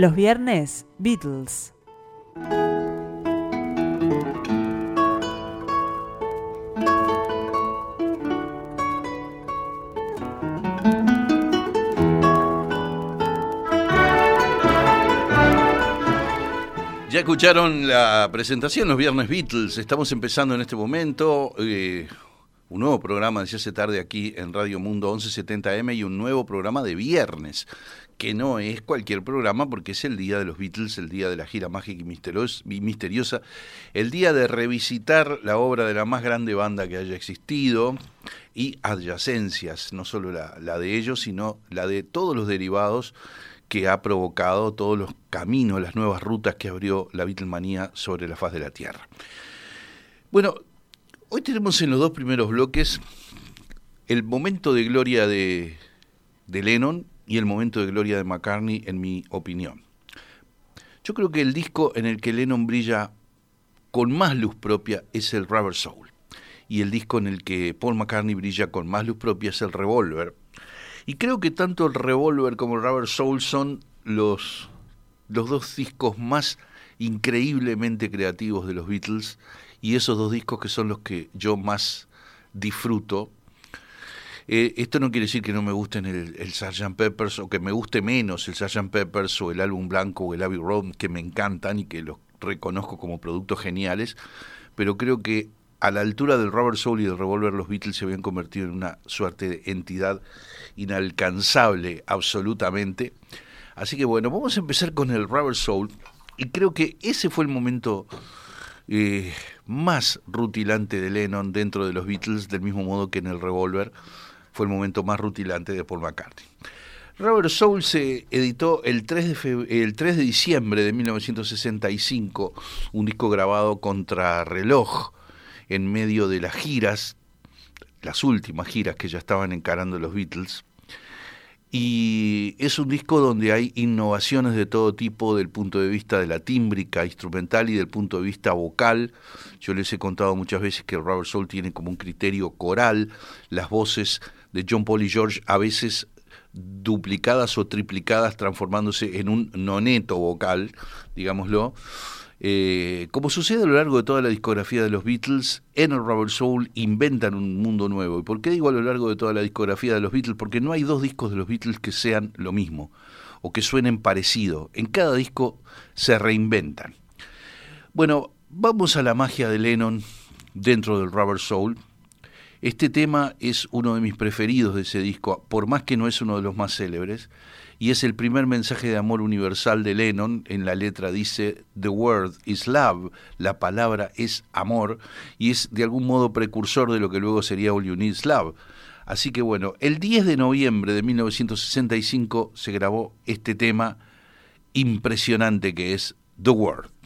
Los viernes, Beatles. Ya escucharon la presentación los viernes Beatles. Estamos empezando en este momento eh, un nuevo programa de hace tarde aquí en Radio Mundo 1170M y un nuevo programa de viernes, que no es cualquier programa porque es el día de los Beatles, el día de la gira mágica y misteriosa, el día de revisitar la obra de la más grande banda que haya existido y adyacencias, no solo la, de ellos, sino la de todos los derivados que ha provocado todos los caminos, las nuevas rutas que abrió la Beatlemanía sobre la faz de la Tierra. Bueno, hoy tenemos en los dos primeros bloques el momento de gloria de, de Lennon y el momento de gloria de McCartney, en mi opinión. Yo creo que el disco en el que Lennon brilla con más luz propia es el Rubber Soul. Y el disco en el que Paul McCartney brilla con más luz propia es el Revolver, y creo que tanto el Revolver como el Rubber Soul son los, los dos discos más increíblemente creativos de los Beatles y esos dos discos que son los que yo más disfruto. Eh, esto no quiere decir que no me gusten el, el Sgt. Peppers o que me guste menos el Sgt. Peppers o el álbum blanco o el Abbey Road, que me encantan y que los reconozco como productos geniales, pero creo que a la altura del Rubber Soul y del Revolver los Beatles se habían convertido en una suerte de entidad inalcanzable absolutamente. Así que bueno, vamos a empezar con el Rubber Soul y creo que ese fue el momento eh, más rutilante de Lennon dentro de los Beatles, del mismo modo que en el Revolver fue el momento más rutilante de Paul McCartney. Rubber Soul se editó el 3, de el 3 de diciembre de 1965, un disco grabado contra reloj en medio de las giras las últimas giras que ya estaban encarando los Beatles. Y es un disco donde hay innovaciones de todo tipo del punto de vista de la tímbrica instrumental y del punto de vista vocal. Yo les he contado muchas veces que Robert Soul tiene como un criterio coral, las voces de John Paul y George a veces duplicadas o triplicadas transformándose en un noneto vocal, digámoslo. Eh, como sucede a lo largo de toda la discografía de los Beatles, en el Rubber Soul inventan un mundo nuevo. ¿Y por qué digo a lo largo de toda la discografía de los Beatles? Porque no hay dos discos de los Beatles que sean lo mismo o que suenen parecido. En cada disco se reinventan. Bueno, vamos a la magia de Lennon dentro del Rubber Soul. Este tema es uno de mis preferidos de ese disco, por más que no es uno de los más célebres y es el primer mensaje de amor universal de Lennon. En la letra dice, The word is love, la palabra es amor, y es de algún modo precursor de lo que luego sería All You Need Love. Así que bueno, el 10 de noviembre de 1965 se grabó este tema impresionante que es The Word.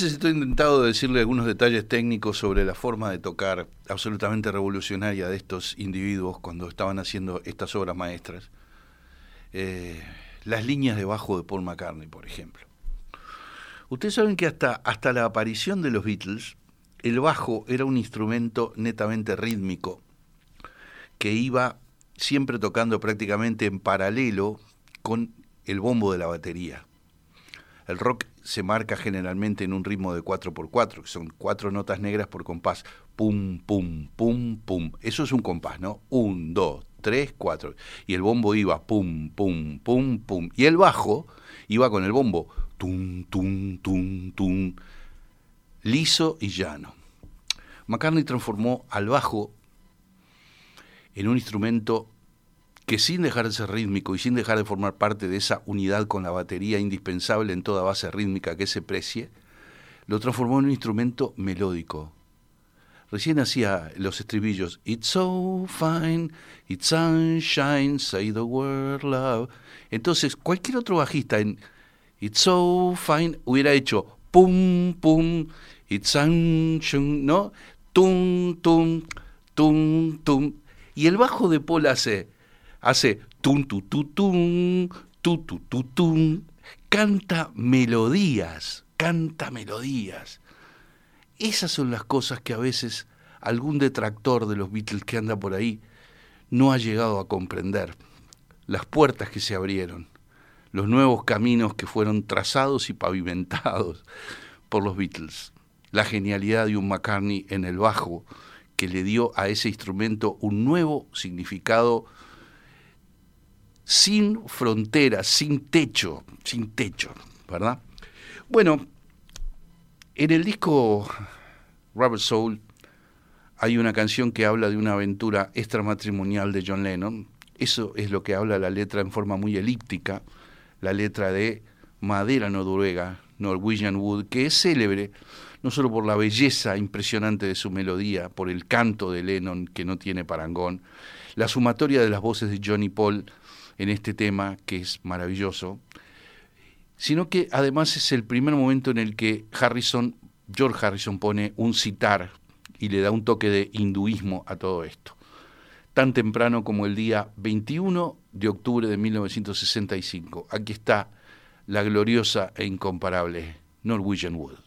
Veces estoy intentado decirle algunos detalles técnicos sobre la forma de tocar absolutamente revolucionaria de estos individuos cuando estaban haciendo estas obras maestras. Eh, las líneas de bajo de Paul McCartney, por ejemplo. Ustedes saben que hasta, hasta la aparición de los Beatles, el bajo era un instrumento netamente rítmico que iba siempre tocando prácticamente en paralelo con el bombo de la batería. El rock se marca generalmente en un ritmo de 4x4, que son cuatro notas negras por compás. Pum, pum, pum, pum. Eso es un compás, ¿no? Un, dos, tres, cuatro. Y el bombo iba pum, pum, pum, pum. Y el bajo iba con el bombo tum, tum, tum, tum. Liso y llano. McCartney transformó al bajo en un instrumento que sin dejar de ser rítmico y sin dejar de formar parte de esa unidad con la batería indispensable en toda base rítmica que se precie, lo transformó en un instrumento melódico. Recién hacía los estribillos, It's so fine, it's sunshine, say the word love. Entonces, cualquier otro bajista en It's so fine hubiera hecho pum, pum, it's sunshine, ¿no? Tum, tum, tum, tum. Y el bajo de Paul hace hace tum, tu, tu, tum, tu, tu, canta melodías, canta melodías. Esas son las cosas que a veces algún detractor de los Beatles que anda por ahí no ha llegado a comprender. Las puertas que se abrieron, los nuevos caminos que fueron trazados y pavimentados por los Beatles, la genialidad de un McCartney en el bajo que le dio a ese instrumento un nuevo significado sin fronteras, sin techo, sin techo, ¿verdad? Bueno, en el disco Rubber Soul hay una canción que habla de una aventura extramatrimonial de John Lennon. Eso es lo que habla la letra en forma muy elíptica, la letra de Madera Noruega, Norwegian Wood, que es célebre no solo por la belleza impresionante de su melodía, por el canto de Lennon que no tiene parangón, la sumatoria de las voces de Johnny Paul, en este tema que es maravilloso, sino que además es el primer momento en el que Harrison, George Harrison pone un citar y le da un toque de hinduismo a todo esto. Tan temprano como el día 21 de octubre de 1965. Aquí está la gloriosa e incomparable Norwegian Wood.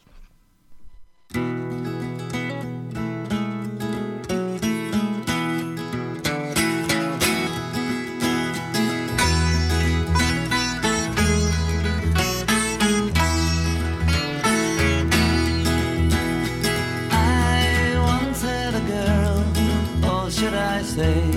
say.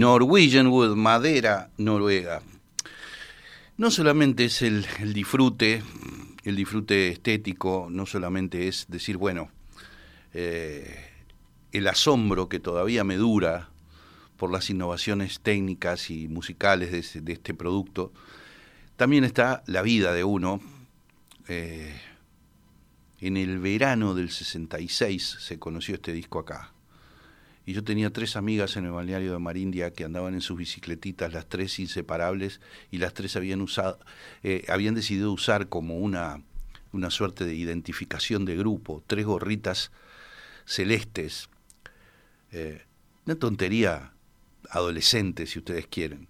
Norwegian Wood, madera noruega. No solamente es el, disfrute, el disfrute estético, no solamente es decir, bueno, eh, el asombro que todavía me dura por las innovaciones técnicas y musicales de, este producto, también está la vida de uno. Eh, en el verano del 66 se conoció este disco acá. Y yo tenía tres amigas en el balneario de Marindia que andaban en sus bicicletitas, las tres inseparables, y las tres habían usado, eh, habían decidido usar como una, una suerte de identificación de grupo, tres gorritas celestes. Eh, una tontería adolescente, si ustedes quieren.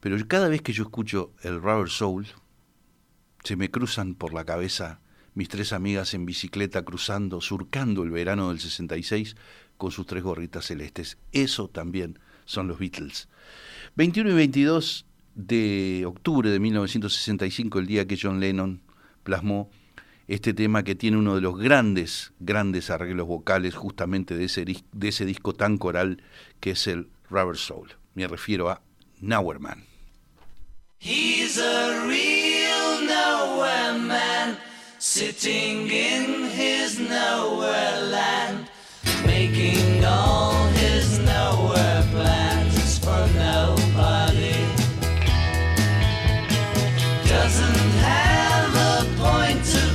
Pero cada vez que yo escucho el Rubber Soul, se me cruzan por la cabeza mis tres amigas en bicicleta cruzando, surcando el verano del 66 con sus tres gorritas celestes. Eso también son los Beatles. 21 y 22 de octubre de 1965, el día que John Lennon plasmó este tema que tiene uno de los grandes, grandes arreglos vocales justamente de ese, de ese disco tan coral que es el Rubber Soul. Me refiero a Nowhere Man. He's a real nowhere man, sitting in his nowhere land, making all his nowhere plans for nobody. Doesn't have a point of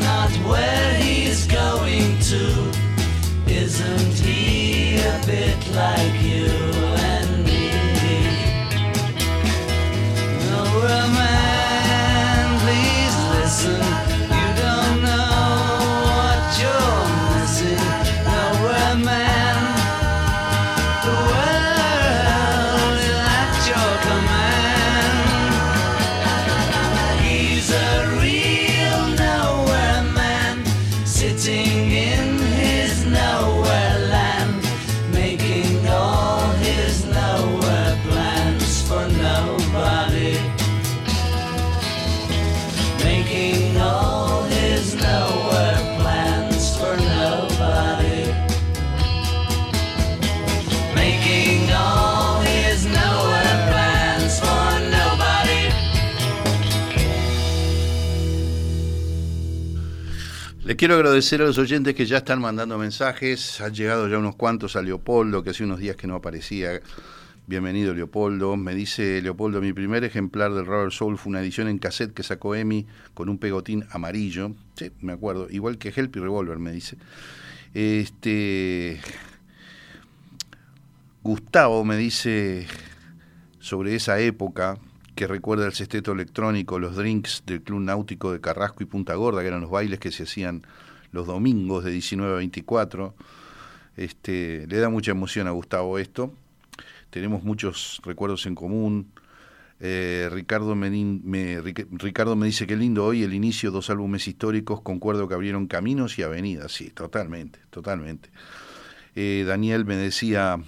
not where he's going to, isn't he a bit like quiero agradecer a los oyentes que ya están mandando mensajes. Han llegado ya unos cuantos a Leopoldo, que hace unos días que no aparecía. Bienvenido, Leopoldo. Me dice Leopoldo, mi primer ejemplar del Robert Soul fue una edición en cassette que sacó Emi con un pegotín amarillo. Sí, me acuerdo. Igual que Help y Revolver, me dice. Este. Gustavo me dice sobre esa época, que recuerda el cesteto electrónico, los drinks del Club Náutico de Carrasco y Punta Gorda, que eran los bailes que se hacían los domingos de 19 a 24. Este, le da mucha emoción a Gustavo esto. Tenemos muchos recuerdos en común. Eh, Ricardo, me, Ricardo me dice que lindo hoy el inicio, dos álbumes históricos, concuerdo que abrieron caminos y avenidas. Sí, totalmente, totalmente. Eh, Daniel me decía,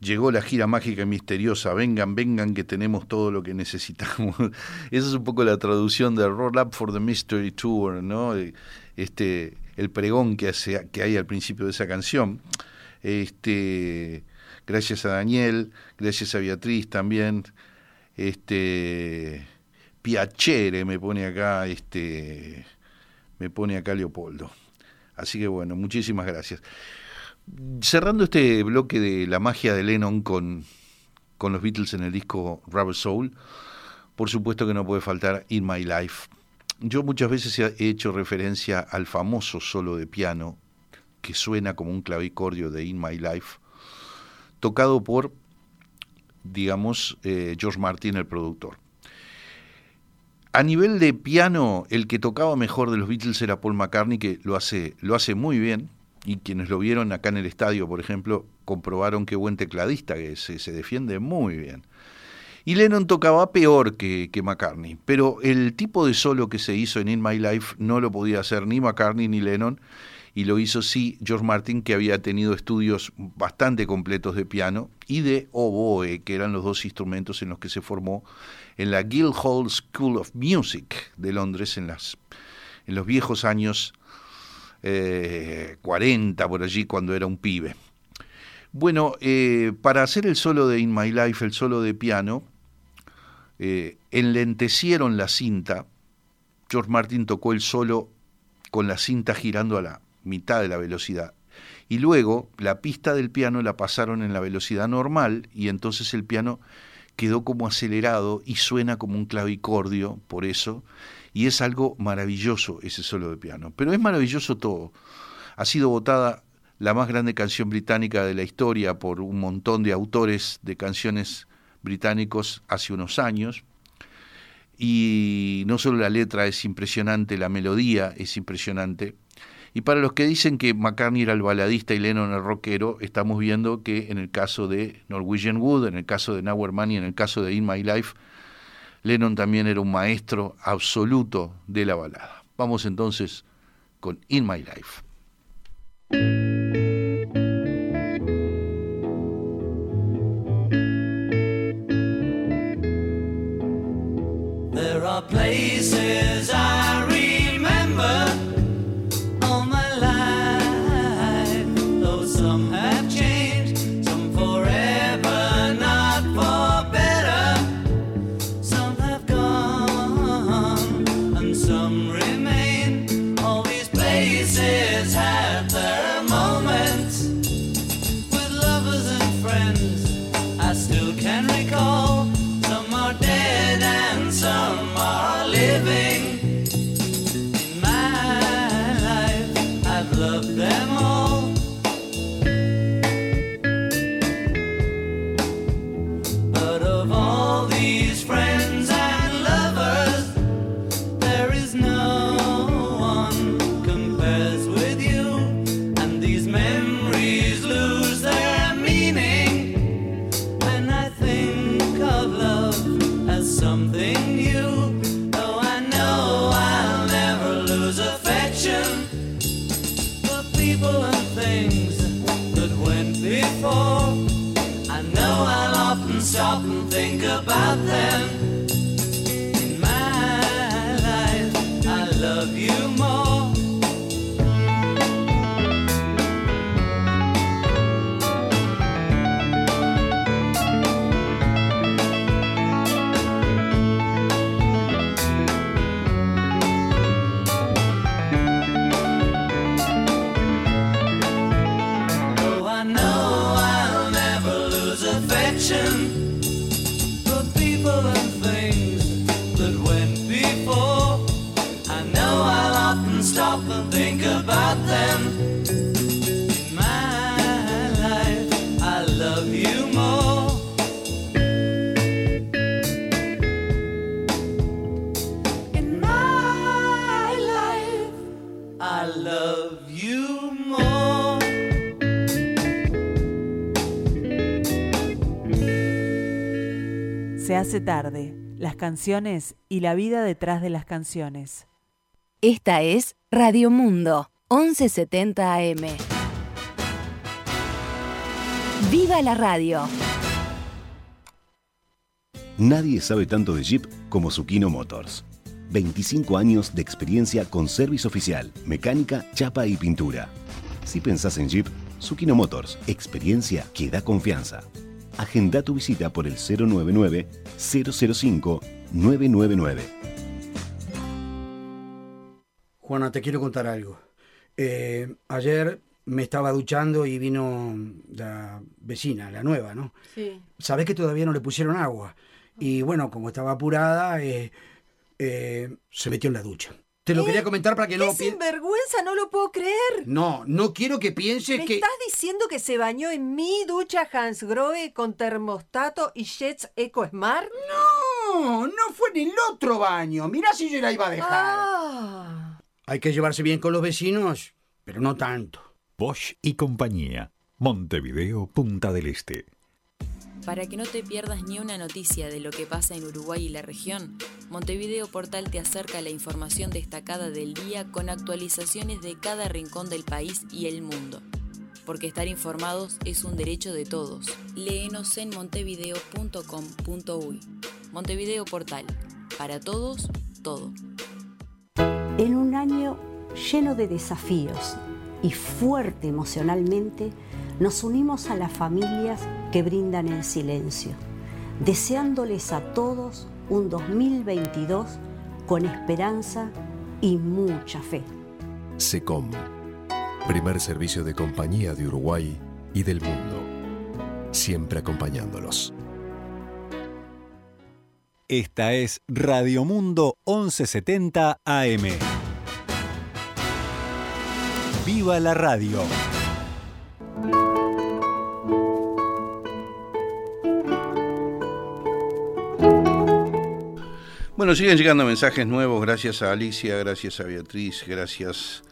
llegó la gira mágica y misteriosa, vengan, vengan que tenemos todo lo que necesitamos. Esa es un poco la traducción de Roll Up for the Mystery Tour, ¿no? Este, el pregón que, hace, que hay al principio de esa canción. Este, gracias a Daniel, gracias a Beatriz también. Este, piacere, me pone acá este me pone acá Leopoldo. Así que bueno, muchísimas gracias. Cerrando este bloque de la magia de Lennon con, con los Beatles en el disco Rubber Soul, por supuesto que no puede faltar In My Life. Yo muchas veces he hecho referencia al famoso solo de piano que suena como un clavicordio de In My Life, tocado por, digamos, eh, George Martin, el productor. A nivel de piano, el que tocaba mejor de los Beatles era Paul McCartney, que lo hace, lo hace muy bien, y quienes lo vieron acá en el estadio, por ejemplo, comprobaron qué buen tecladista que se, se defiende muy bien. Y Lennon tocaba peor que, que, McCartney, pero el tipo de solo que se hizo en In My Life no lo podía hacer ni McCartney ni Lennon, y lo hizo sí George Martin, que había tenido estudios bastante completos de piano y de oboe, que eran los dos instrumentos en los que se formó en la Guildhall School of Music de Londres en, las, en los viejos años 40, eh, por allí, cuando era un pibe. Bueno, eh, para hacer el solo de In My Life, el solo de piano, eh, enlentecieron la cinta. George Martin tocó el solo con la cinta girando a la mitad de la velocidad. Y luego la pista del piano la pasaron en la velocidad normal y entonces el piano quedó como acelerado y suena como un clavicordio, por eso, y es algo maravilloso ese solo de piano. Pero es maravilloso todo. Ha sido votada la más grande canción británica de la historia por un montón de autores de canciones británicos hace unos años. Y no solo la letra es impresionante, la melodía es impresionante, y para los que dicen que McCartney era el baladista y Lennon el rockero, estamos viendo que en el caso de Norwegian Wood, en el caso de Now Money, en el caso de In My Life, Lennon también era un maestro absoluto de la balada. Vamos entonces con In My Life. Tarde, las canciones y la vida detrás de las canciones. Esta es Radio Mundo, 1170 AM. ¡Viva la radio! Nadie sabe tanto de Jeep como Zucchino Motors. 25 años de experiencia con servicio oficial, mecánica, chapa y pintura. Si pensás en Jeep, Zucchino Motors, experiencia que da confianza. Agenda tu visita por el 099-005 999. Juana, te quiero contar algo. Eh, ayer me estaba duchando y vino la vecina, la nueva, ¿no? Sí. Sabés que todavía no le pusieron agua. Y bueno, como estaba apurada, eh, eh, se metió en la ducha. Te lo ¿Qué? quería comentar para que ¡Qué no... pi- sinvergüenza! No lo puedo creer. No, no quiero que pienses ¿Me que... estás diciendo que se bañó en mi ducha Hans Grohe con termostato y Jets Eco Smart? No, no fue en el otro baño. Mirá si yo la iba a dejar. Ah. Hay que llevarse bien con los vecinos, pero no tanto. Bosch y compañía. Montevideo, Punta del Este. Para que no te pierdas ni una noticia de lo que pasa en Uruguay y la región, Montevideo Portal te acerca la información destacada del día con actualizaciones de cada rincón del país y el mundo. Porque estar informados es un derecho de todos. Léenos en montevideo.com.uy. Montevideo Portal. Para todos, todo. En un año lleno de desafíos y fuerte emocionalmente, nos unimos a las familias que brindan el silencio, deseándoles a todos un 2022 con esperanza y mucha fe. SECOM, primer servicio de compañía de Uruguay y del mundo, siempre acompañándolos. Esta es Radio Mundo 1170 AM. ¡Viva la radio! Bueno, siguen llegando mensajes nuevos, gracias a Alicia, gracias a Beatriz, gracias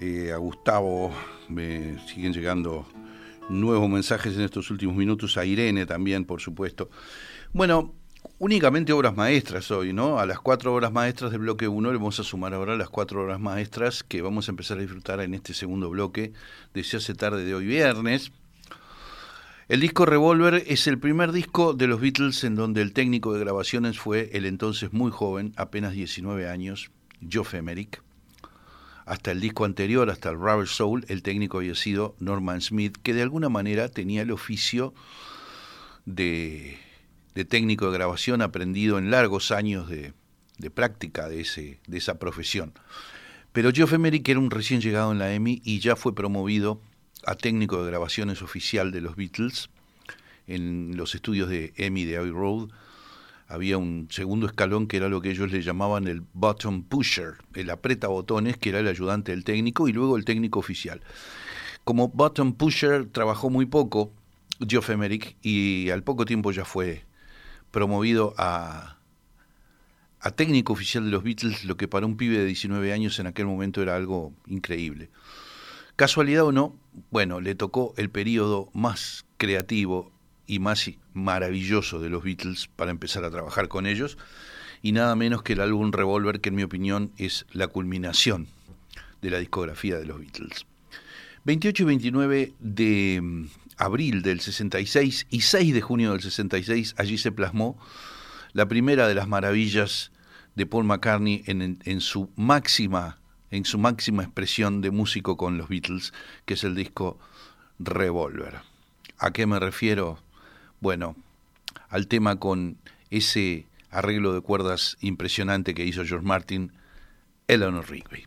eh, a Gustavo, me siguen llegando nuevos mensajes en estos últimos minutos, a Irene también, por supuesto. Bueno, únicamente obras maestras hoy, ¿no? A las cuatro obras maestras del bloque 1 le vamos a sumar ahora las cuatro obras maestras que vamos a empezar a disfrutar en este segundo bloque de hace tarde de hoy viernes. El disco Revolver es el primer disco de los Beatles en donde el técnico de grabaciones fue el entonces muy joven, apenas 19 años, Geoff Emerick. Hasta el disco anterior, hasta el Rubber Soul, el técnico había sido Norman Smith, que de alguna manera tenía el oficio de, técnico de grabación aprendido en largos años de, de práctica de, ese, de esa profesión. Pero Geoff Emerick era un recién llegado en la EMI y ya fue promovido a técnico de grabaciones oficial de los Beatles en los estudios de EMI de Abbey Road. Había un segundo escalón que era lo que ellos le llamaban el button pusher, el aprieta botones, que era el ayudante del técnico, y luego el técnico oficial. Como button pusher trabajó muy poco Geoff Emerick y al poco tiempo ya fue promovido a, a técnico oficial de los Beatles, lo que para un pibe de 19 años en aquel momento era algo increíble. Casualidad o no, bueno, le tocó el periodo más creativo y más maravilloso de los Beatles para empezar a trabajar con ellos, y nada menos que el álbum Revolver, que en mi opinión es la culminación de la discografía de los Beatles. 28 y 29 de mm, abril del 66 y 6 de junio del 66, allí se plasmó la primera de las maravillas de Paul McCartney en, en su máxima en su máxima expresión de músico con los Beatles, que es el disco Revolver. ¿A qué me refiero? Bueno, al tema con ese arreglo de cuerdas impresionante que hizo George Martin, Eleanor Rigby.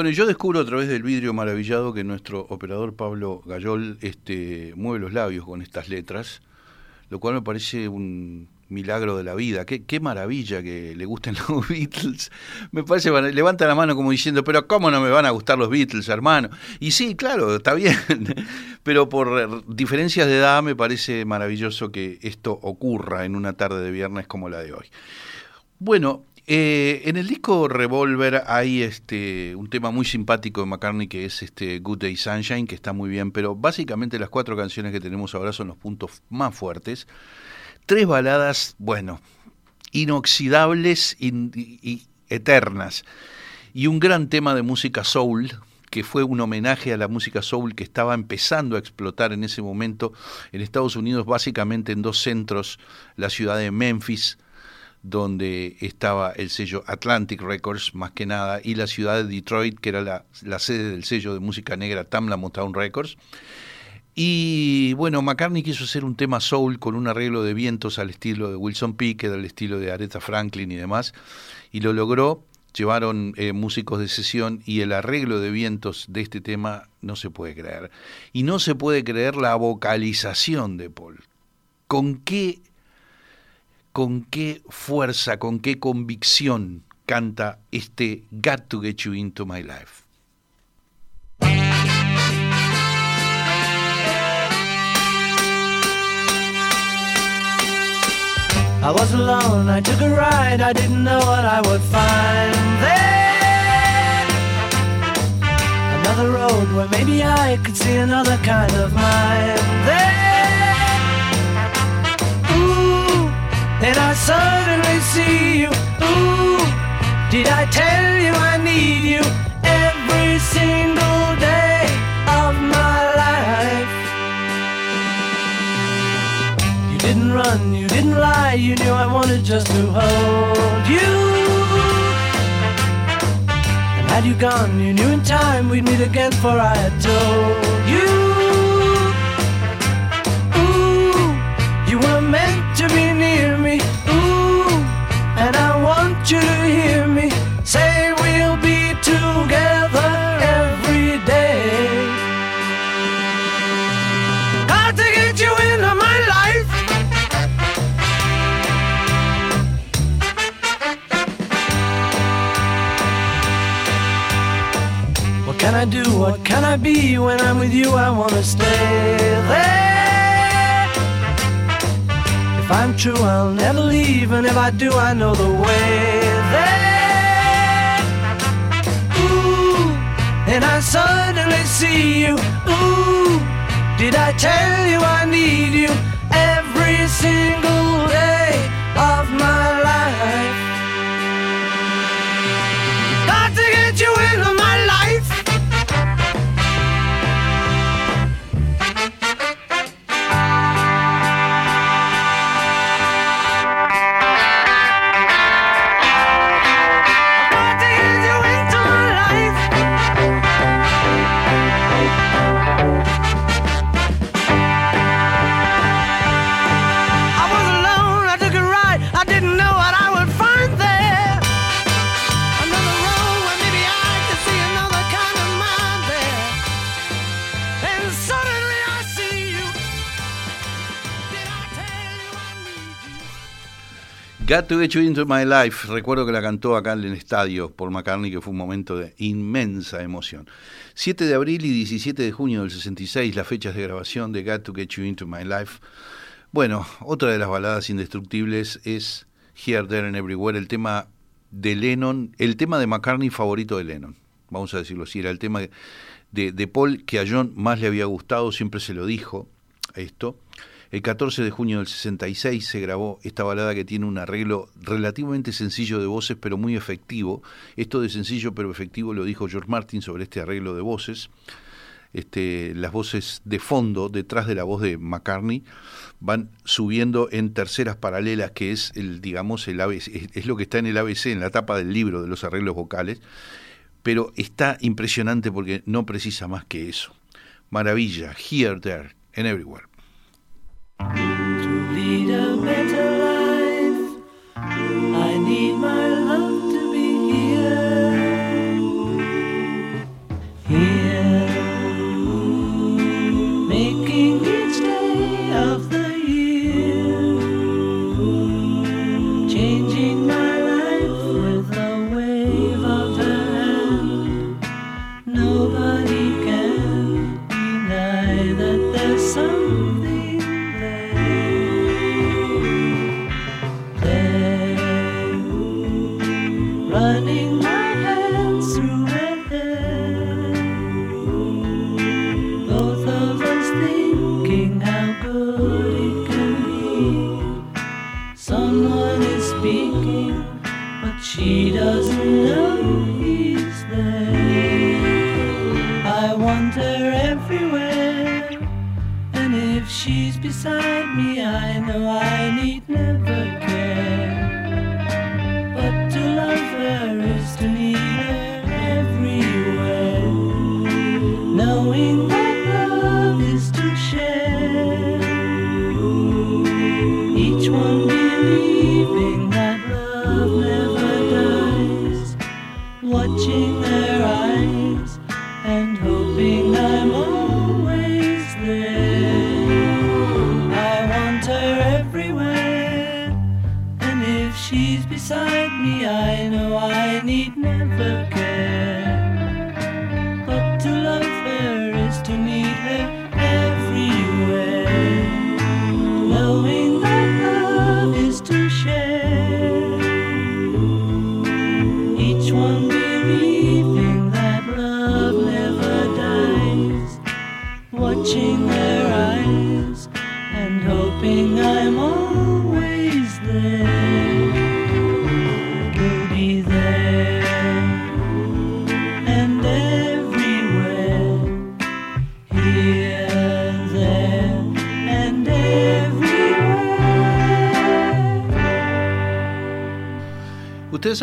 Bueno, yo descubro a través del vidrio maravillado que nuestro operador Pablo Gayol este, mueve los labios con estas letras, lo cual me parece un milagro de la vida. Qué, qué maravilla que le gusten los Beatles. Me parece, levanta la mano como diciendo, pero ¿cómo no me van a gustar los Beatles, hermano? Y sí, claro, está bien, pero por diferencias de edad me parece maravilloso que esto ocurra en una tarde de viernes como la de hoy. Bueno, eh, en el disco Revolver hay este un tema muy simpático de McCartney que es este Good Day Sunshine, que está muy bien, pero básicamente las cuatro canciones que tenemos ahora son los puntos más fuertes. Tres baladas, bueno, inoxidables y eternas. Y un gran tema de música soul, que fue un homenaje a la música soul que estaba empezando a explotar en ese momento en Estados Unidos, básicamente en dos centros, la ciudad de Memphis, donde estaba el sello Atlantic Records más que nada y la ciudad de Detroit que era la, sede del sello de música negra Tamla Motown Records. Y bueno McCartney quiso hacer un tema soul con un arreglo de vientos al estilo de Wilson Pickett al estilo de Aretha Franklin y demás y lo logró. Llevaron eh, músicos de sesión y el arreglo de vientos de este tema no se puede creer. Y no se puede creer la vocalización de Paul. Con qué con qué fuerza, con qué convicción canta este Got to Get You Into My Life. I was alone, I took a ride, I didn't know what I would find there. Another road where maybe I could see another kind of mind there. And I suddenly see you. Ooh, did I tell you I need you every single day of my life? You didn't run, you didn't lie, you knew I wanted just to hold you. And had you gone, you knew in time we'd meet again, for I had told you. And I want you to hear me say we'll be together every day. Got to get you into my life. What can I do? What can I be? When I'm with you, I wanna stay there. I'm true, I'll never leave, and if I do, I know the way there. Ooh, and I suddenly see you. Ooh, did I tell you I need you every single day of my life? Got to Get You Into My Life, recuerdo que la cantó acá en el estadio por McCartney, que fue un momento de inmensa emoción. 7 de abril y 17 de junio del 66, las fechas de grabación de Got to Get You Into My Life. Bueno, otra de las baladas indestructibles es Here, There and Everywhere, el tema de Lennon, el tema de McCartney favorito de Lennon, vamos a decirlo así, era el tema de, de Paul que a John más le había gustado, siempre se lo dijo esto. El 14 de junio del 66 se grabó esta balada que tiene un arreglo relativamente sencillo de voces, pero muy efectivo. Esto de sencillo pero efectivo lo dijo George Martin sobre este arreglo de voces. Este, las voces de fondo, detrás de la voz de McCartney, van subiendo en terceras paralelas, que es el, digamos, el ABC, es lo que está en el ABC, en la tapa del libro de los arreglos vocales, pero está impresionante porque no precisa más que eso. Maravilla, here, there, and everywhere. To lead a better life, I need my love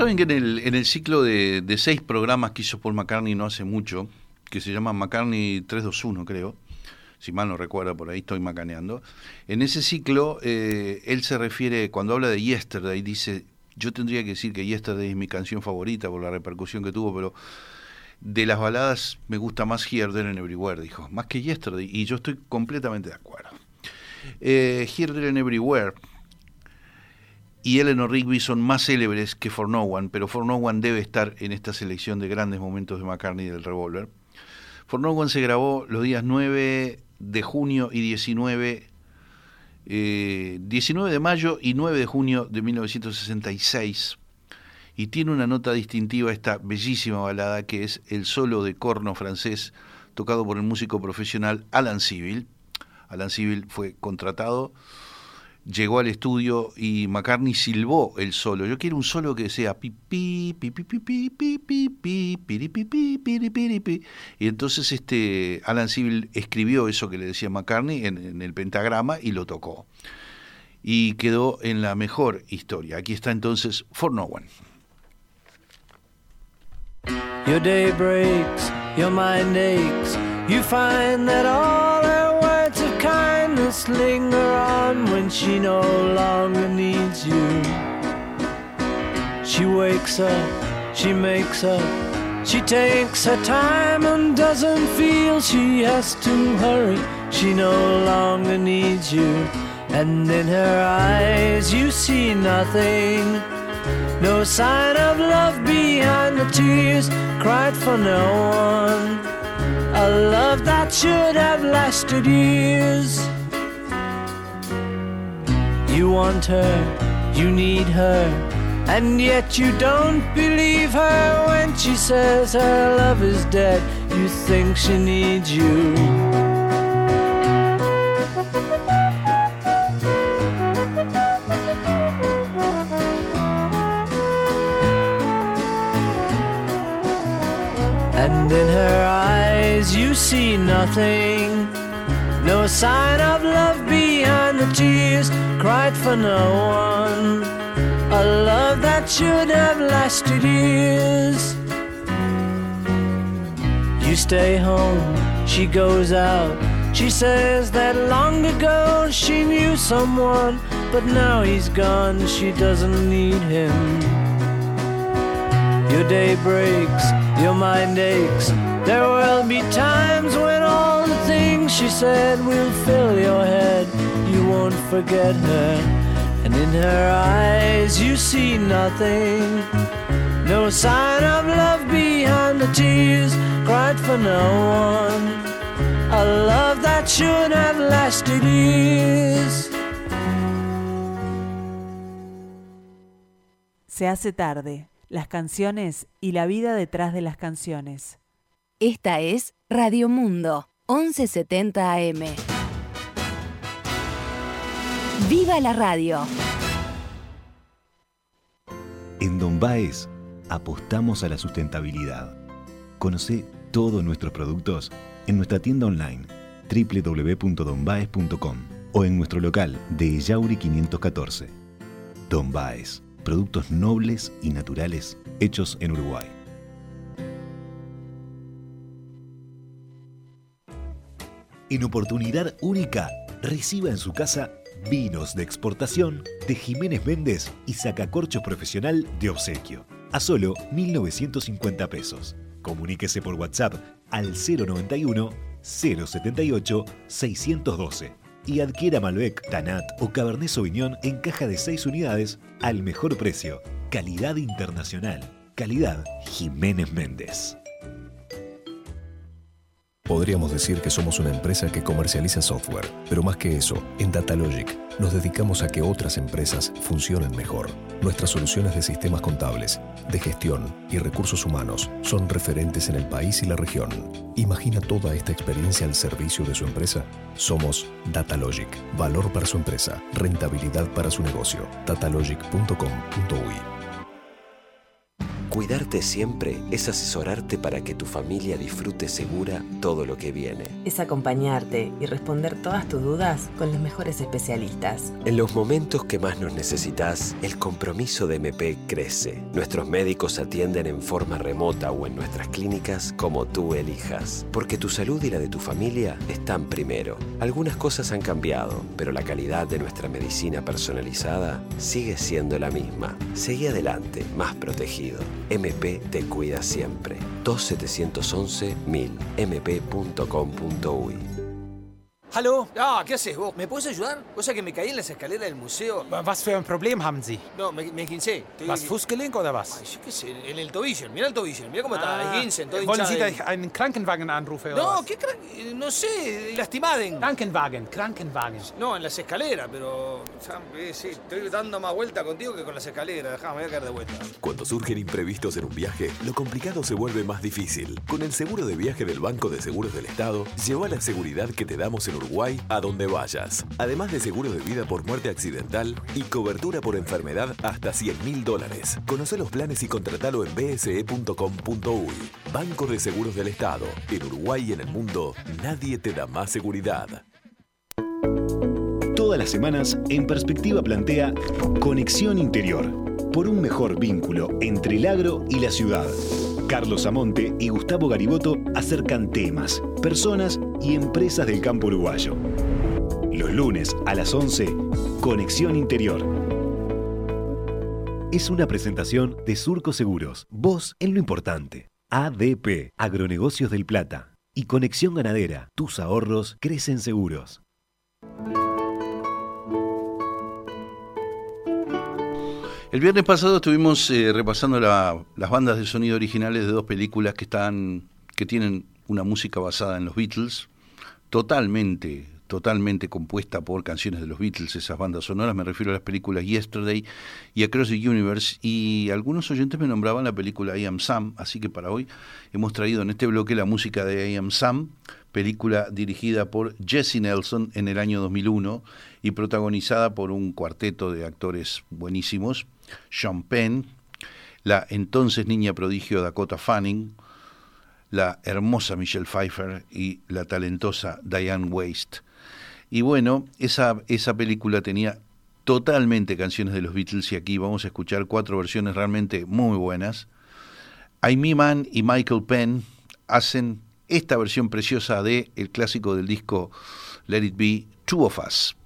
saben que en el, en el ciclo de, de seis programas que hizo Paul McCartney no hace mucho, que se llama McCartney 321, creo, si mal no recuerdo, por ahí estoy macaneando. En ese ciclo, eh, él se refiere, cuando habla de Yesterday, dice, yo tendría que decir que Yesterday es mi canción favorita por la repercusión que tuvo, pero de las baladas me gusta más Here, There and Everywhere, dijo, más que Yesterday, y yo estoy completamente de acuerdo. Eh, Here, There and Everywhere y Eleanor Rigby son más célebres que For No One, pero For No One debe estar en esta selección de grandes momentos de McCartney del Revolver. For No One se grabó los días 9 de junio y 19, eh, 19 de mayo y 9 de junio de 1966. Y tiene una nota distintiva esta bellísima balada que es el solo de corno francés tocado por el músico profesional Alan Civil. Alan Civil fue contratado, llegó al estudio y McCartney silbó el solo. Yo quiero un solo que sea pi pi pi pi pi pi pi pi pi piri, pi pi piri, piri, pi. Y entonces este Alan Civil escribió eso que le decía McCartney en, en el pentagrama y lo tocó. Y quedó en la mejor historia. Aquí está entonces For No One. Your day breaks, your mind aches. You find that all kindness linger on when she no longer needs you. She wakes up, she makes up, she takes her time and doesn't feel she has to hurry. She no longer needs you. And in her eyes you see nothing. No sign of love behind the tears cried for no one. A love that should have lasted years. You want her, you need her, and yet you don't believe her when she says her love is dead. You think she needs you. And in her eyes you see nothing, no sign of love behind the tears cried for no one. A love that should have lasted years. You stay home, she goes out. She says that long ago she knew someone, but now he's gone, she doesn't need him. Your day breaks, your mind aches. There will be times when all the things she said will fill your head. Won't forget her, and in her eyes you see nothing. No sign of love behind the tears cried for no one. A love that should have lasted years. Se hace tarde. Las canciones y la vida detrás de las canciones. Esta es Radio Mundo, 1170 AM. ¡Viva la radio! En Don Baez apostamos a la sustentabilidad. Conoce todos nuestros productos en nuestra tienda online www.donbaez.com o en nuestro local de Yauri 514. Don Baez, productos nobles y naturales hechos en Uruguay. En oportunidad única, reciba en su casa vinos de exportación de Jiménez Méndez y sacacorcho profesional de obsequio. A solo 1.950 pesos. Comuníquese por WhatsApp al 091 078 612 y adquiera Malbec, Tanat o Cabernet Sauvignon en caja de 6 unidades al mejor precio. Calidad internacional. Calidad Jiménez Méndez. Podríamos decir que somos una empresa que comercializa software, pero más que eso, en Datalogic nos dedicamos a que otras empresas funcionen mejor. Nuestras soluciones de sistemas contables, de gestión y recursos humanos son referentes en el país y la región. Imagina toda esta experiencia al servicio de su empresa. Somos Datalogic, valor para su empresa, rentabilidad para su negocio. datalogic.com.uy Cuidarte siempre es asesorarte para que tu familia disfrute segura todo lo que viene. Es acompañarte y responder todas tus dudas con los mejores especialistas. En los momentos que más nos necesitas, el compromiso de MP crece. Nuestros médicos atienden en forma remota o en nuestras clínicas como tú elijas. Porque tu salud y la de tu familia están primero. Algunas cosas han cambiado, pero la calidad de nuestra medicina personalizada sigue siendo la misma. Seguí adelante, más protegido. MP te cuida siempre. 2711 1000 mp.com.uy Hallo? Ja, ¿qué haces vos? ¿Me puedes ayudar? Cosa que me caí en las escaleras del museo. Was für ein Problem haben Sie? No, me, me quincé. Estoy- Was, Fußgelenk oder was? Ay, yo qué sé, en el tobillo. Mira el tobillo. Mira cómo está. Ah, el Ginsen, todo wollen hinchado Sie, dass ich einen Krankenwagen anrufe oder No, was? ¿qué cra- eh, No sé, lastimaden. Krankenwagen, Krankenwagen. No, en las escaleras, pero... ya, eh, Sí, estoy dando más vuelta contigo que con las escaleras. Dejá, me voy a caer de vuelta. Cuando surgen imprevistos en un viaje, lo complicado se vuelve más difícil. Con el seguro de viaje del Banco de Seguros del Estado, lleva la seguridad que te damos en Uruguay a donde vayas. Además de seguro de vida por muerte accidental y cobertura por enfermedad hasta 100 mil dólares. Conoce los planes y contratalo en bse.com.uy. Banco de Seguros del Estado. En Uruguay y en el mundo, nadie te da más seguridad. Todas las semanas, En Perspectiva plantea Conexión Interior, por un mejor vínculo entre el agro y la ciudad. Carlos Amonte y Gustavo Gariboto acercan temas, personas y empresas del campo uruguayo. Los lunes a las 11, Conexión Interior. Es una presentación de Surco Seguros, vos en lo importante. ADP, Agronegocios del Plata. Y Conexión Ganadera, tus ahorros crecen seguros. El viernes pasado estuvimos eh, repasando la- las bandas de sonido originales de dos películas que están que tienen una música basada en los Beatles, totalmente totalmente compuesta por canciones de los Beatles, esas bandas sonoras, me refiero a las películas Yesterday y Across the Universe, y algunos oyentes me nombraban la película I Am Sam, así que para hoy hemos traído en este bloque la música de I Am Sam, película dirigida por Jesse Nelson en el año 2001 y protagonizada por un cuarteto de actores buenísimos, Sean Penn, la entonces niña prodigio Dakota Fanning, la hermosa Michelle Pfeiffer y la talentosa Diane Waste. Y bueno, esa, esa película tenía totalmente canciones de los Beatles y aquí vamos a escuchar cuatro versiones realmente muy buenas. Amy Mann y Michael Penn hacen esta versión preciosa de el clásico del disco Let It Be, Two of Us.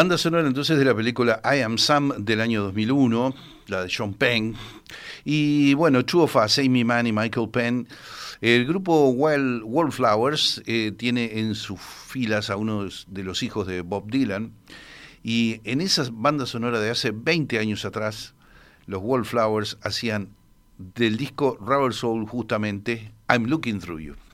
Banda sonora entonces de la película I Am Sam del año 2001, la de Sean Penn. Y bueno, Two of Us, Amy Mann y Michael Penn. El grupo Wild, Wallflowers eh, tiene en sus filas a uno de los hijos de Bob Dylan. Y en esa banda sonora de hace 20 años atrás, los Wallflowers hacían del disco Rubber Soul justamente I'm Looking Through You.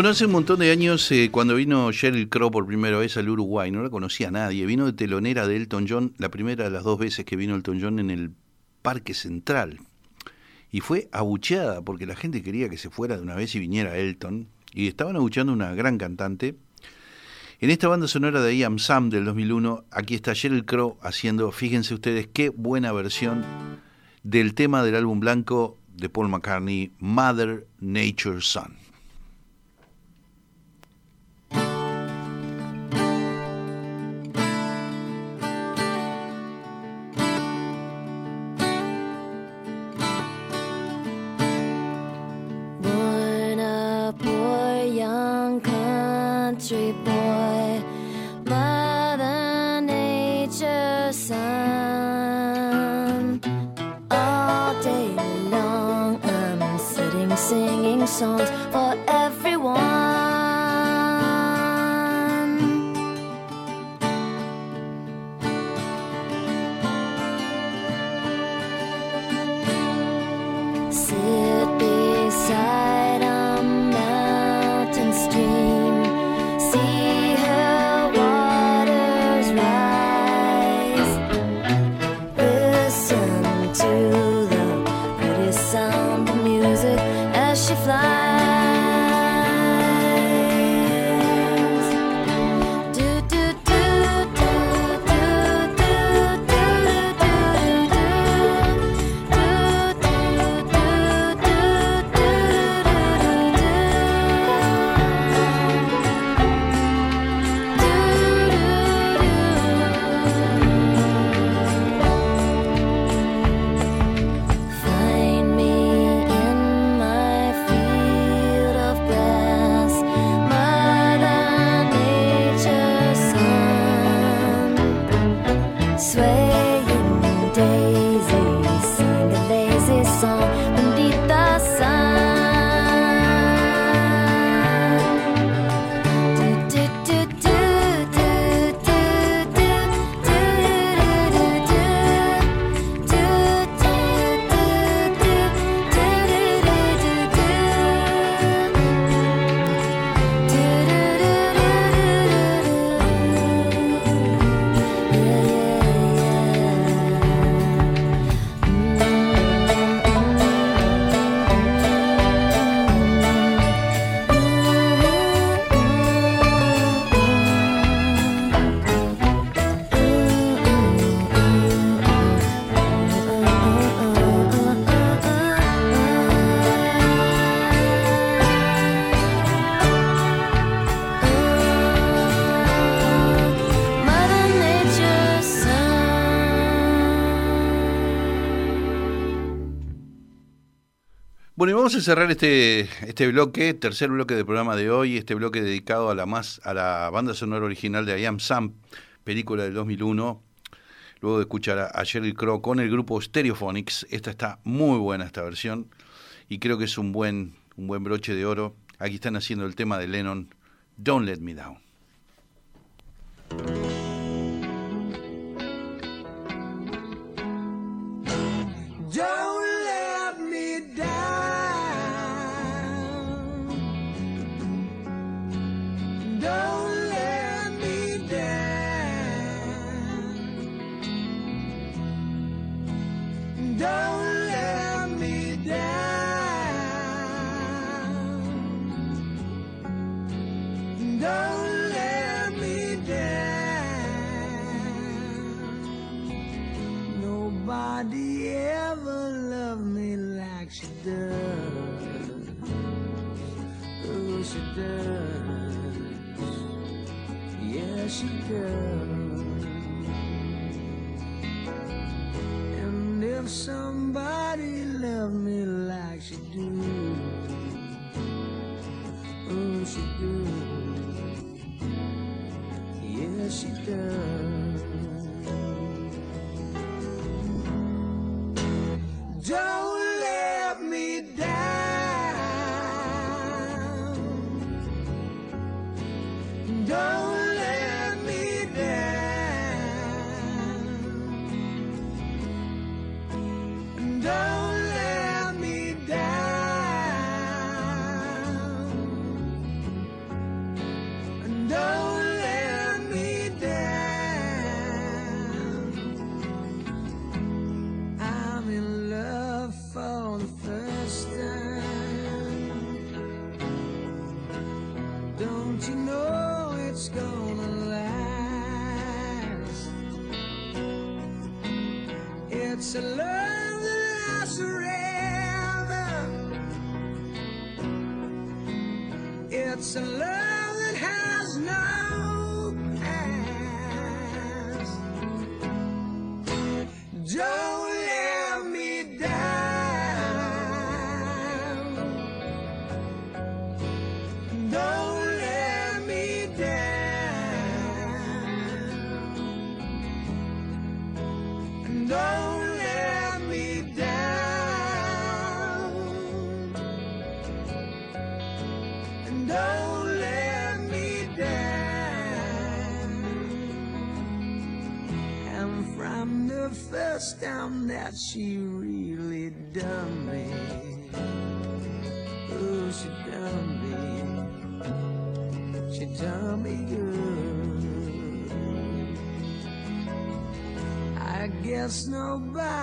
Bueno, hace un montón de años, eh, cuando vino Sheryl Crow por primera vez al Uruguay, no la conocía a nadie. Vino de telonera de Elton John, la primera de las dos veces que vino Elton John en el Parque Central. Y fue abucheada porque la gente quería que se fuera de una vez y viniera Elton. Y estaban abucheando una gran cantante. En esta banda sonora de Iam Sam del 2001, aquí está Sheryl Crow haciendo, fíjense ustedes qué buena versión del tema del álbum blanco de Paul McCartney, Mother Nature's Son. Bueno, y vamos a cerrar este, este bloque, tercer bloque del programa de hoy, este bloque dedicado a la más a la banda sonora original de I Am Sam, película del 2001. Luego de escuchar a, a Sheryl Crow con el grupo Stereophonics, esta está muy buena esta versión y creo que es un buen un buen broche de oro. Aquí están haciendo el tema de Lennon, Don't Let Me Down. Nobody ever loved me like she does. Oh, she does. Yeah, she does. And if somebody loved me like she do, oh, she do. Yeah, she does. Joe! It's a love that lasts forever. It's a love done me, oh, she done me, she done me good. I guess nobody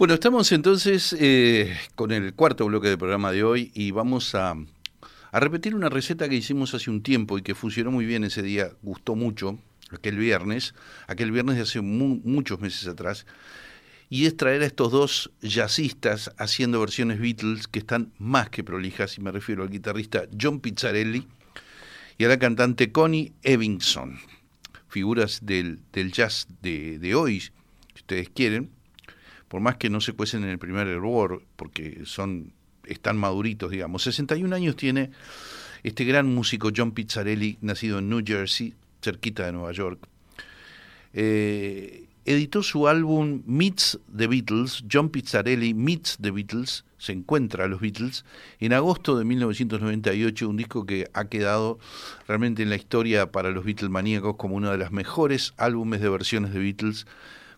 Bueno, estamos entonces eh, con el cuarto bloque del programa de hoy y vamos a, repetir una receta que hicimos hace un tiempo y que funcionó muy bien ese día, gustó mucho, aquel viernes, aquel viernes de hace mu- muchos meses atrás, y es traer a estos dos jazzistas haciendo versiones Beatles que están más que prolijas, y me refiero al guitarrista John Pizzarelli y a la cantante Connie Evinson, figuras del, del jazz de, de hoy, si ustedes quieren, por más que no se cuecen en el primer hervor, porque son están maduritos, digamos. 61 años tiene este gran músico John Pizzarelli, nacido en New Jersey, cerquita de Nueva York. Eh, editó su álbum Meets the Beatles, John Pizzarelli Meets the Beatles, se encuentra a los Beatles, en agosto de 1998, un disco que ha quedado realmente en la historia para los Beatles maníacos como uno de los mejores álbumes de versiones de Beatles,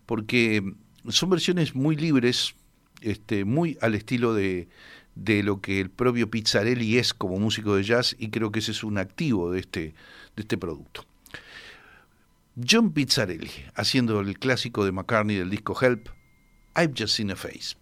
porque son versiones muy libres, este, muy al estilo de, de lo que el propio Pizzarelli es como músico de jazz y creo que ese es un activo de este, de este producto. John Pizzarelli haciendo el clásico de McCartney del disco Help, I've Just Seen a Face.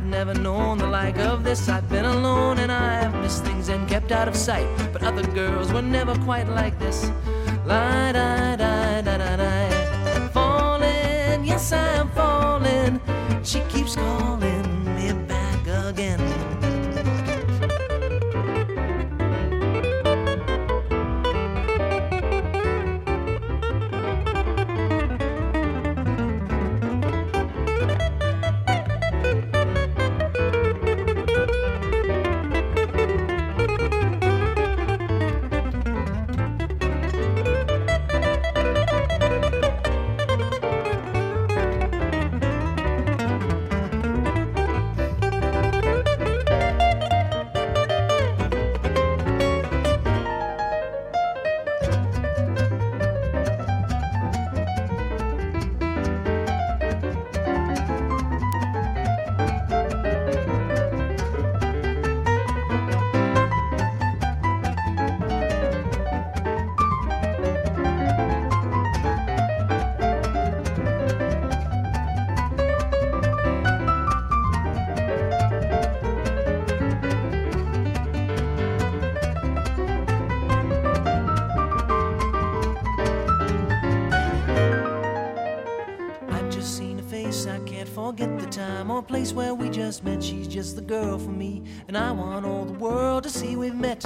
I have never known the like of this. I've been alone and I have missed things and kept out of sight. But other girls were never quite like this. La da da da da da. Falling, yes I'm falling. She keeps calling me back again. place where we just met. She's just the girl for me, and I want all the world to see we've met.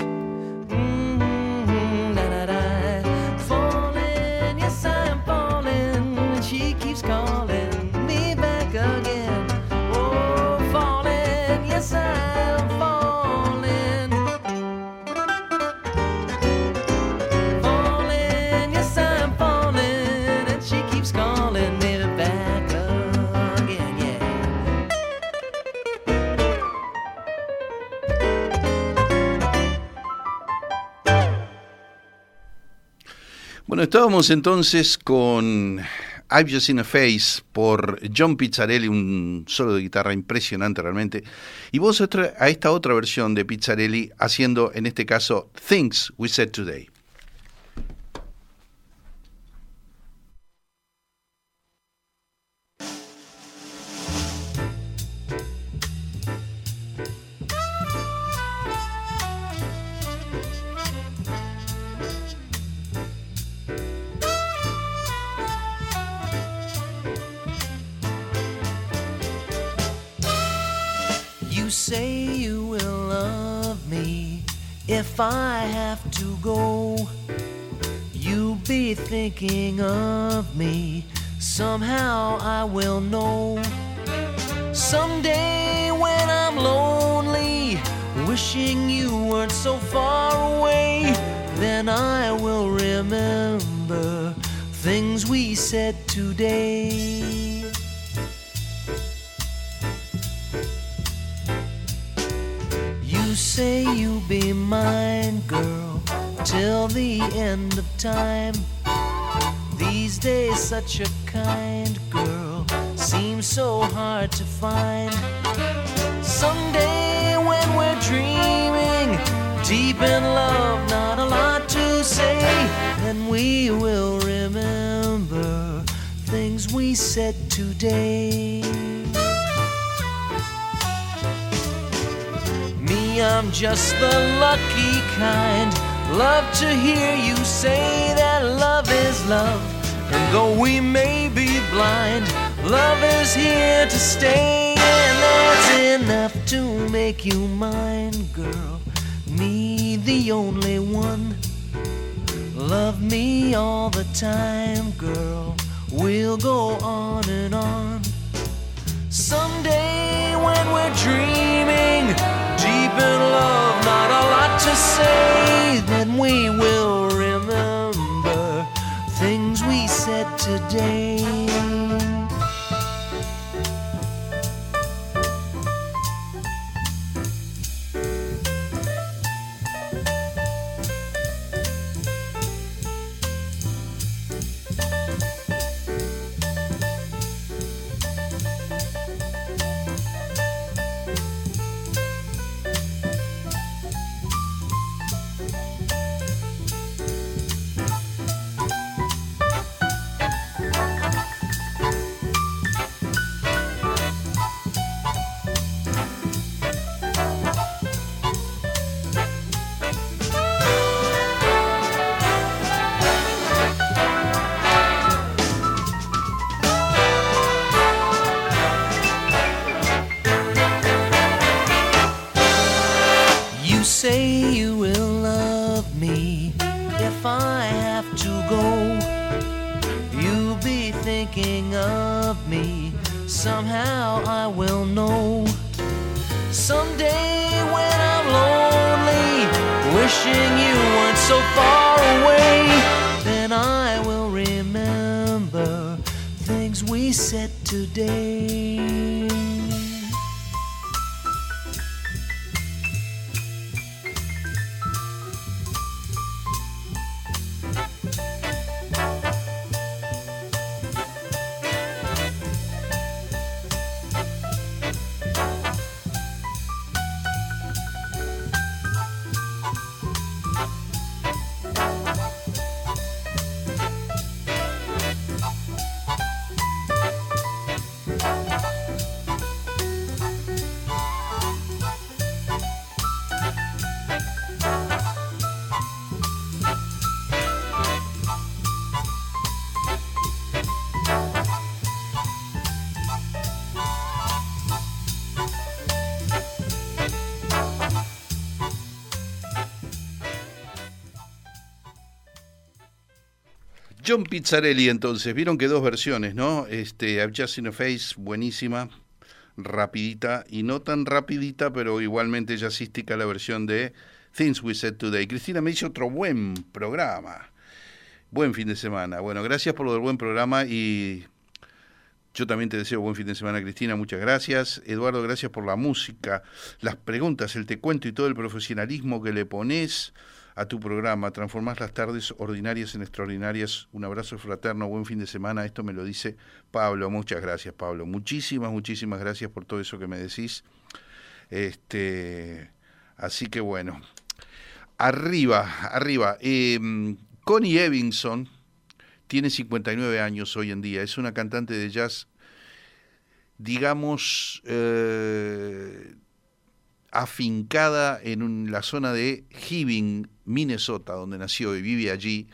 Estábamos entonces con I've Just in a Face por John Pizzarelli, un solo de guitarra impresionante realmente. Y vos a esta otra versión de Pizzarelli haciendo en este caso Things We Said Today. Pizzarelli, entonces, vieron que dos versiones, ¿no? Este, I've Just Seen a Face, buenísima, rapidita, y no tan rapidita, pero igualmente jazzística la versión de Things We Said Today. Cristina me hizo otro buen programa. Buen fin de semana. Bueno, gracias por lo del buen programa y yo también te deseo buen fin de semana, Cristina. Muchas gracias. Eduardo, gracias por la música, las preguntas, el te cuento y todo el profesionalismo que le pones a tu programa. Transformás las tardes ordinarias en extraordinarias. Un abrazo fraterno, buen fin de semana. Esto me lo dice Pablo. Muchas gracias, Pablo. Muchísimas, muchísimas gracias por todo eso que me decís. Este, así que bueno. Arriba, arriba. Eh, Connie Evinson tiene 59 años hoy en día. Es una cantante de jazz, digamos, eh, afincada en la zona de Hibbing, Minnesota, donde nació y vive allí,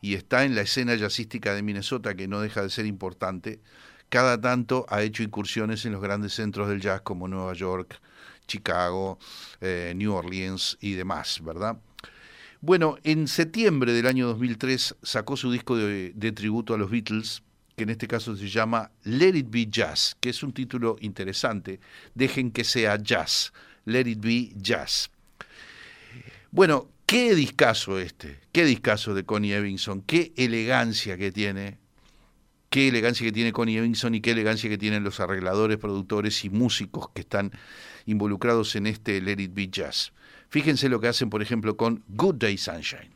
y está en la escena jazzística de Minnesota, que no deja de ser importante. Cada tanto ha hecho incursiones en los grandes centros del jazz como Nueva York, Chicago, eh, New Orleans y demás, ¿verdad? Bueno, en septiembre del año 2003 sacó su disco de tributo a los Beatles, que en este caso se llama Let It Be Jazz, que es un título interesante. Dejen que sea jazz. Let It Be Jazz. Bueno, qué discazo este, qué discazo de Connie Evinson, qué elegancia que tiene, qué elegancia que tiene Connie Evinson y qué elegancia que tienen los arregladores, productores y músicos que están involucrados en este Let It Be Jazz. Fíjense lo que hacen, por ejemplo, con Good Day Sunshine.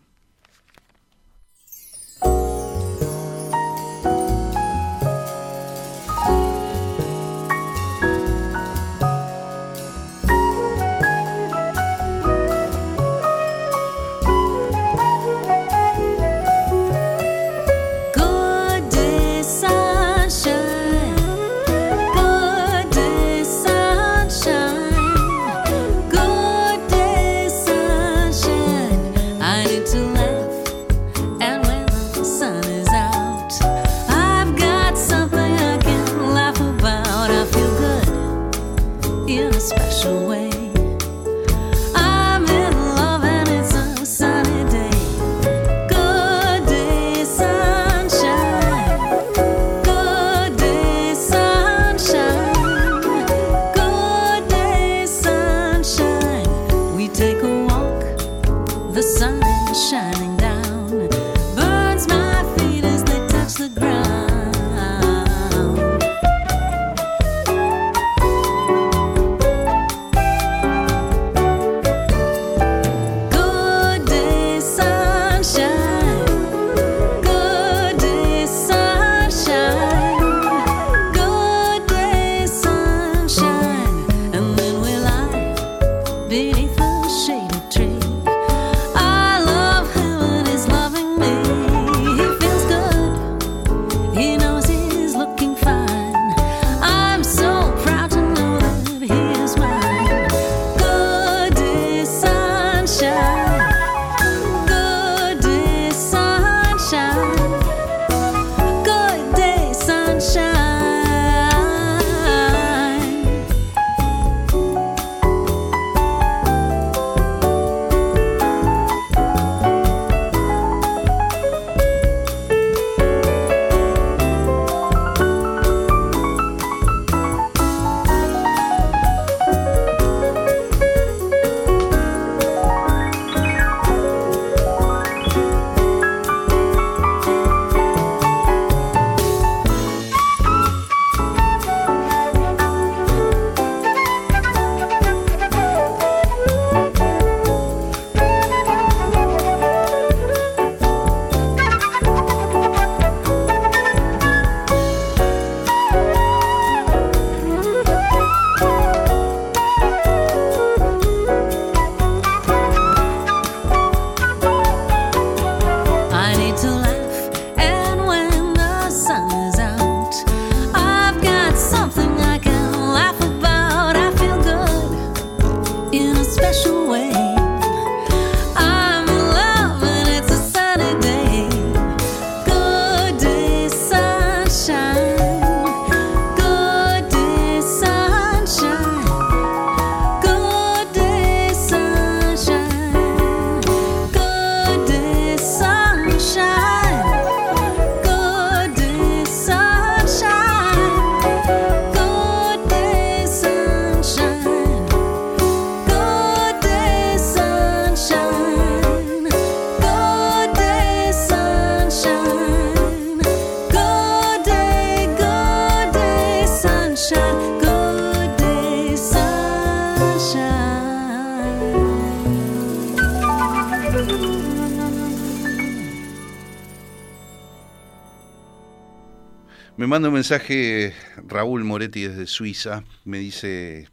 manda un mensaje Raúl Moretti desde Suiza. Me dice,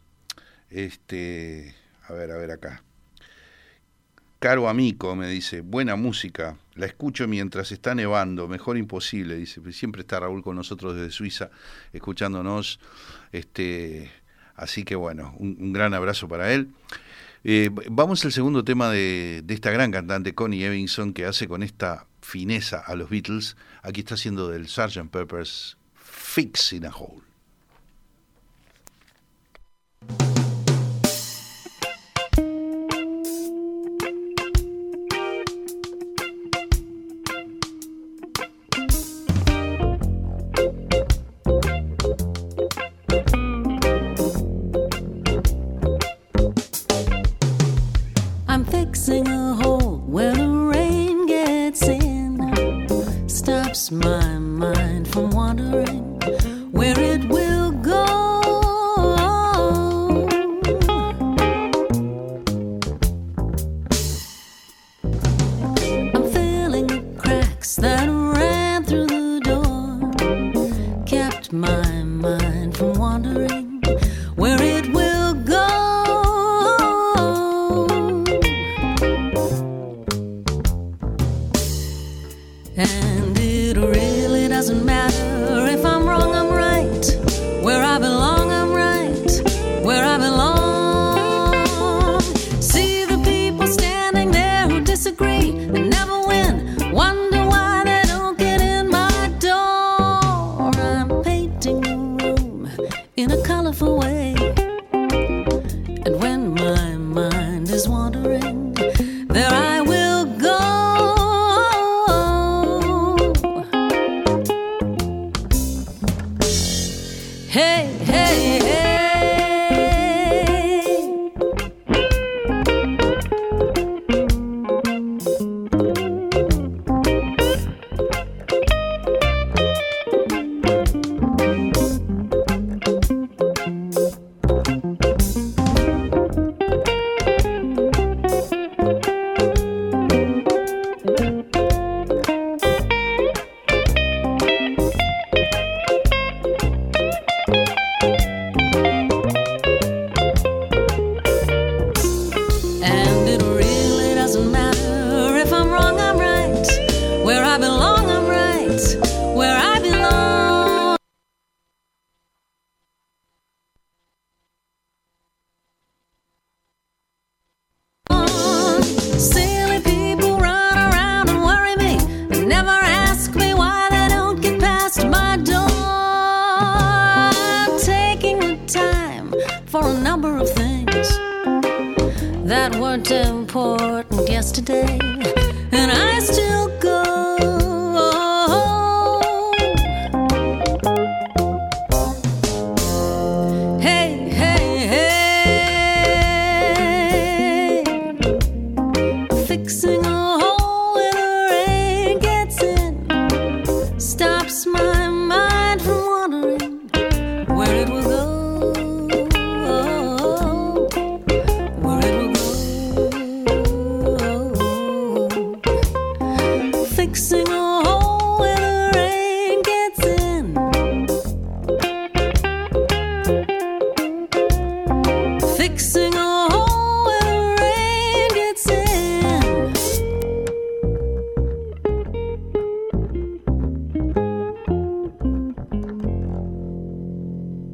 este, a ver, a ver acá. Caro Amico me dice, buena música, la escucho mientras está nevando, mejor imposible, dice, siempre está Raúl con nosotros desde Suiza, escuchándonos, este, así que bueno, un, gran abrazo para él. Eh, vamos al segundo tema de, de, esta gran cantante Connie Evinson que hace con esta fineza a los Beatles, aquí está haciendo del Sgt. Peppers fixing a hole.